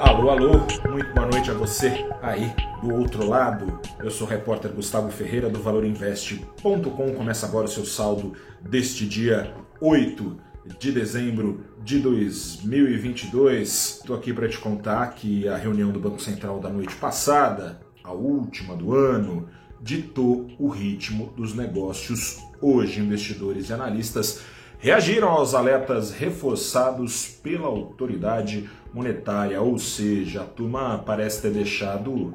Alô, alô, muito boa noite a você aí do outro lado. Eu sou o repórter Gustavo Ferreira do ValorInvest.com. Começa agora o seu saldo deste dia 8 de dezembro de 2022. Estou aqui para te contar que a reunião do Banco Central da noite passada, a última do ano, ditou o ritmo dos negócios hoje. Investidores e analistas reagiram aos alertas reforçados pela autoridade monetária, ou seja, a turma parece ter deixado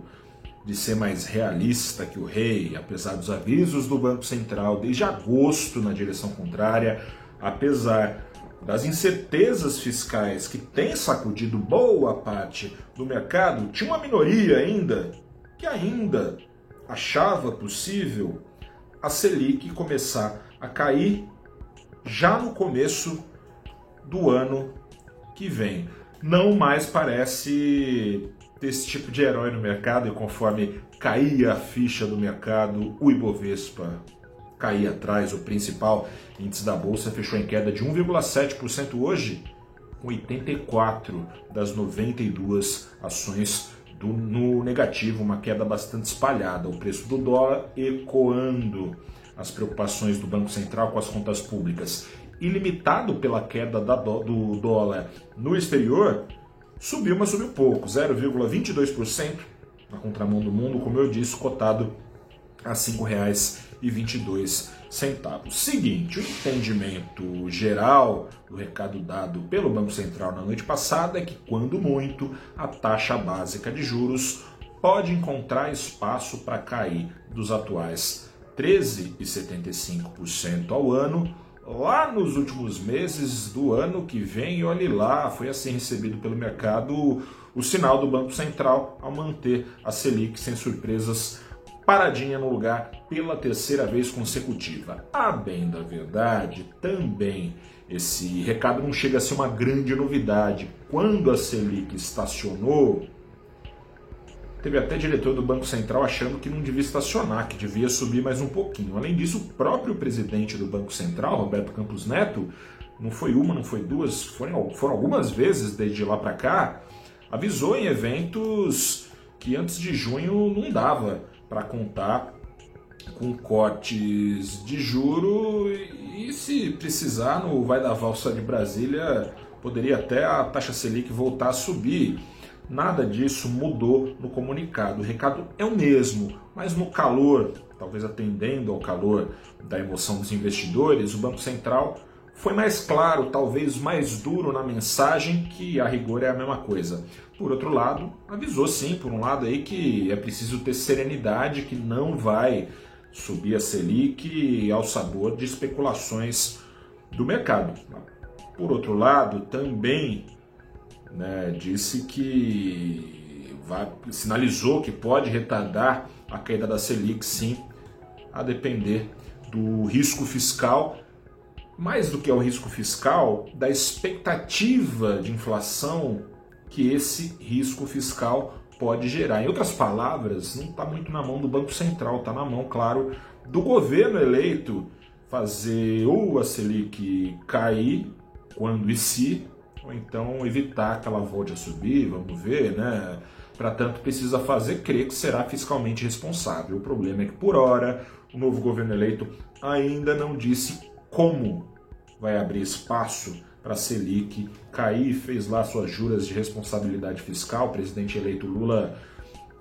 de ser mais realista que o rei, apesar dos avisos do Banco Central desde agosto na direção contrária, apesar das incertezas fiscais que tem sacudido boa parte do mercado, tinha uma minoria ainda que ainda achava possível a Selic começar a cair já no começo do ano que vem. Não mais parece ter esse tipo de herói no mercado e conforme caía a ficha do mercado, o Ibovespa caía atrás, o principal índice da bolsa fechou em queda de 1,7% hoje, com 84 das 92 ações do, no negativo, uma queda bastante espalhada. O preço do dólar ecoando as preocupações do Banco Central com as contas públicas, ilimitado pela queda do, do dólar no exterior, subiu, mas subiu pouco, 0,22% na contramão do mundo, como eu disse, cotado a R$ 5,22. Seguinte, o entendimento geral do recado dado pelo Banco Central na noite passada é que, quando muito, a taxa básica de juros pode encontrar espaço para cair dos atuais 13,75% ao ano lá nos últimos meses do ano que vem. Olhe lá, foi assim recebido pelo mercado o sinal do Banco Central ao manter a Selic sem surpresas paradinha no lugar pela terceira vez consecutiva. A bem da verdade, também esse recado não chega a ser uma grande novidade. Quando a Selic estacionou, Teve até diretor do Banco Central achando que não devia estacionar, que devia subir mais um pouquinho. Além disso, o próprio presidente do Banco Central, Roberto Campos Neto, não foi uma, não foi duas, foram, foram algumas vezes desde lá para cá, avisou em eventos que antes de junho não dava para contar com cortes de juro e, se precisar no vai da valsa de Brasília poderia até a taxa Selic voltar a subir. Nada disso mudou no comunicado. O recado é o mesmo, mas no calor, talvez atendendo ao calor da emoção dos investidores, o Banco Central foi mais claro, talvez mais duro na mensagem, que a rigor é a mesma coisa. Por outro lado, avisou sim, por um lado aí que é preciso ter serenidade, que não vai subir a Selic ao sabor de especulações do mercado. Por outro lado, também né, disse que vai, sinalizou que pode retardar a queda da Selic, sim, a depender do risco fiscal, mais do que o risco fiscal, da expectativa de inflação que esse risco fiscal pode gerar. Em outras palavras, não está muito na mão do Banco Central, está na mão, claro, do governo eleito fazer ou a Selic cair quando e se ou então evitar que ela volte a subir, vamos ver, né? Para tanto, precisa fazer crer que será fiscalmente responsável. O problema é que, por hora, o novo governo eleito ainda não disse como vai abrir espaço para a Selic cair, fez lá suas juras de responsabilidade fiscal. O presidente eleito Lula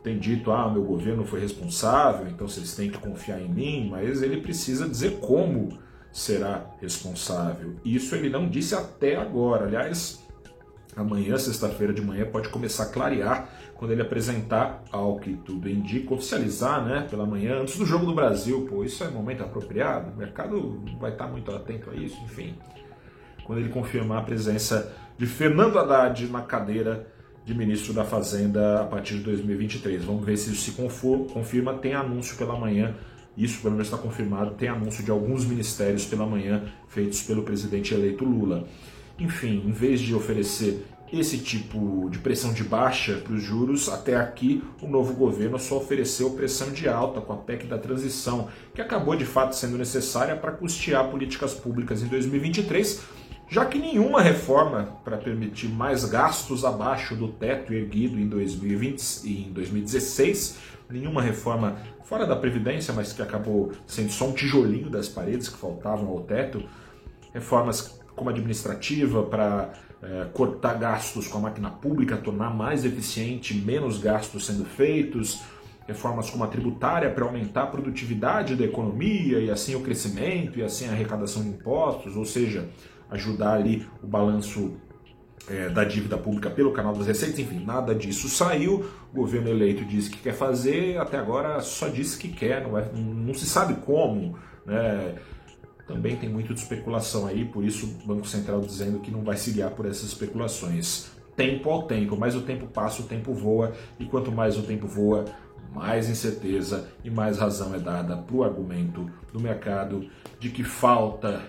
tem dito: ah, meu governo foi responsável, então vocês têm que confiar em mim, mas ele precisa dizer como será responsável. Isso ele não disse até agora. Aliás, amanhã, sexta-feira de manhã, pode começar a clarear quando ele apresentar, ao que tudo indica, oficializar, né, pela manhã, antes do Jogo do Brasil. Pô, isso é momento apropriado, o mercado vai estar muito atento a isso, enfim. Quando ele confirmar a presença de Fernando Haddad na cadeira de ministro da Fazenda a partir de 2023. Vamos ver se isso se confirma. Tem anúncio pela manhã isso pelo menos está confirmado, tem anúncio de alguns ministérios pela manhã feitos pelo presidente eleito Lula. Enfim, em vez de oferecer esse tipo de pressão de baixa para os juros, até aqui o novo governo só ofereceu pressão de alta com a PEC da transição, que acabou de fato sendo necessária para custear políticas públicas em 2023 já que nenhuma reforma para permitir mais gastos abaixo do teto erguido em 2020 e em 2016, nenhuma reforma fora da Previdência, mas que acabou sendo só um tijolinho das paredes que faltavam ao teto, reformas como administrativa para é, cortar gastos com a máquina pública, tornar mais eficiente, menos gastos sendo feitos, reformas como a tributária para aumentar a produtividade da economia e assim o crescimento e assim a arrecadação de impostos, ou seja, ajudar ali o balanço é, da dívida pública pelo canal das receitas, enfim, nada disso saiu. O governo eleito disse que quer fazer, até agora só disse que quer, não, é, não se sabe como. Né? Também tem muito de especulação aí, por isso o Banco Central dizendo que não vai se guiar por essas especulações. Tempo ao tempo, mais o tempo passa, o tempo voa, e quanto mais o tempo voa, mais incerteza e mais razão é dada para o argumento do mercado de que falta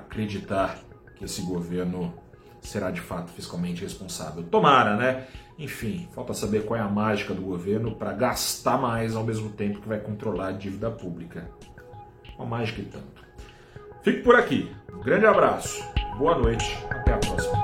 acreditar que esse governo será de fato fiscalmente responsável. Tomara, né? Enfim, falta saber qual é a mágica do governo para gastar mais ao mesmo tempo que vai controlar a dívida pública. Uma mágica e tanto. Fico por aqui. Um grande abraço, boa noite, até a próxima.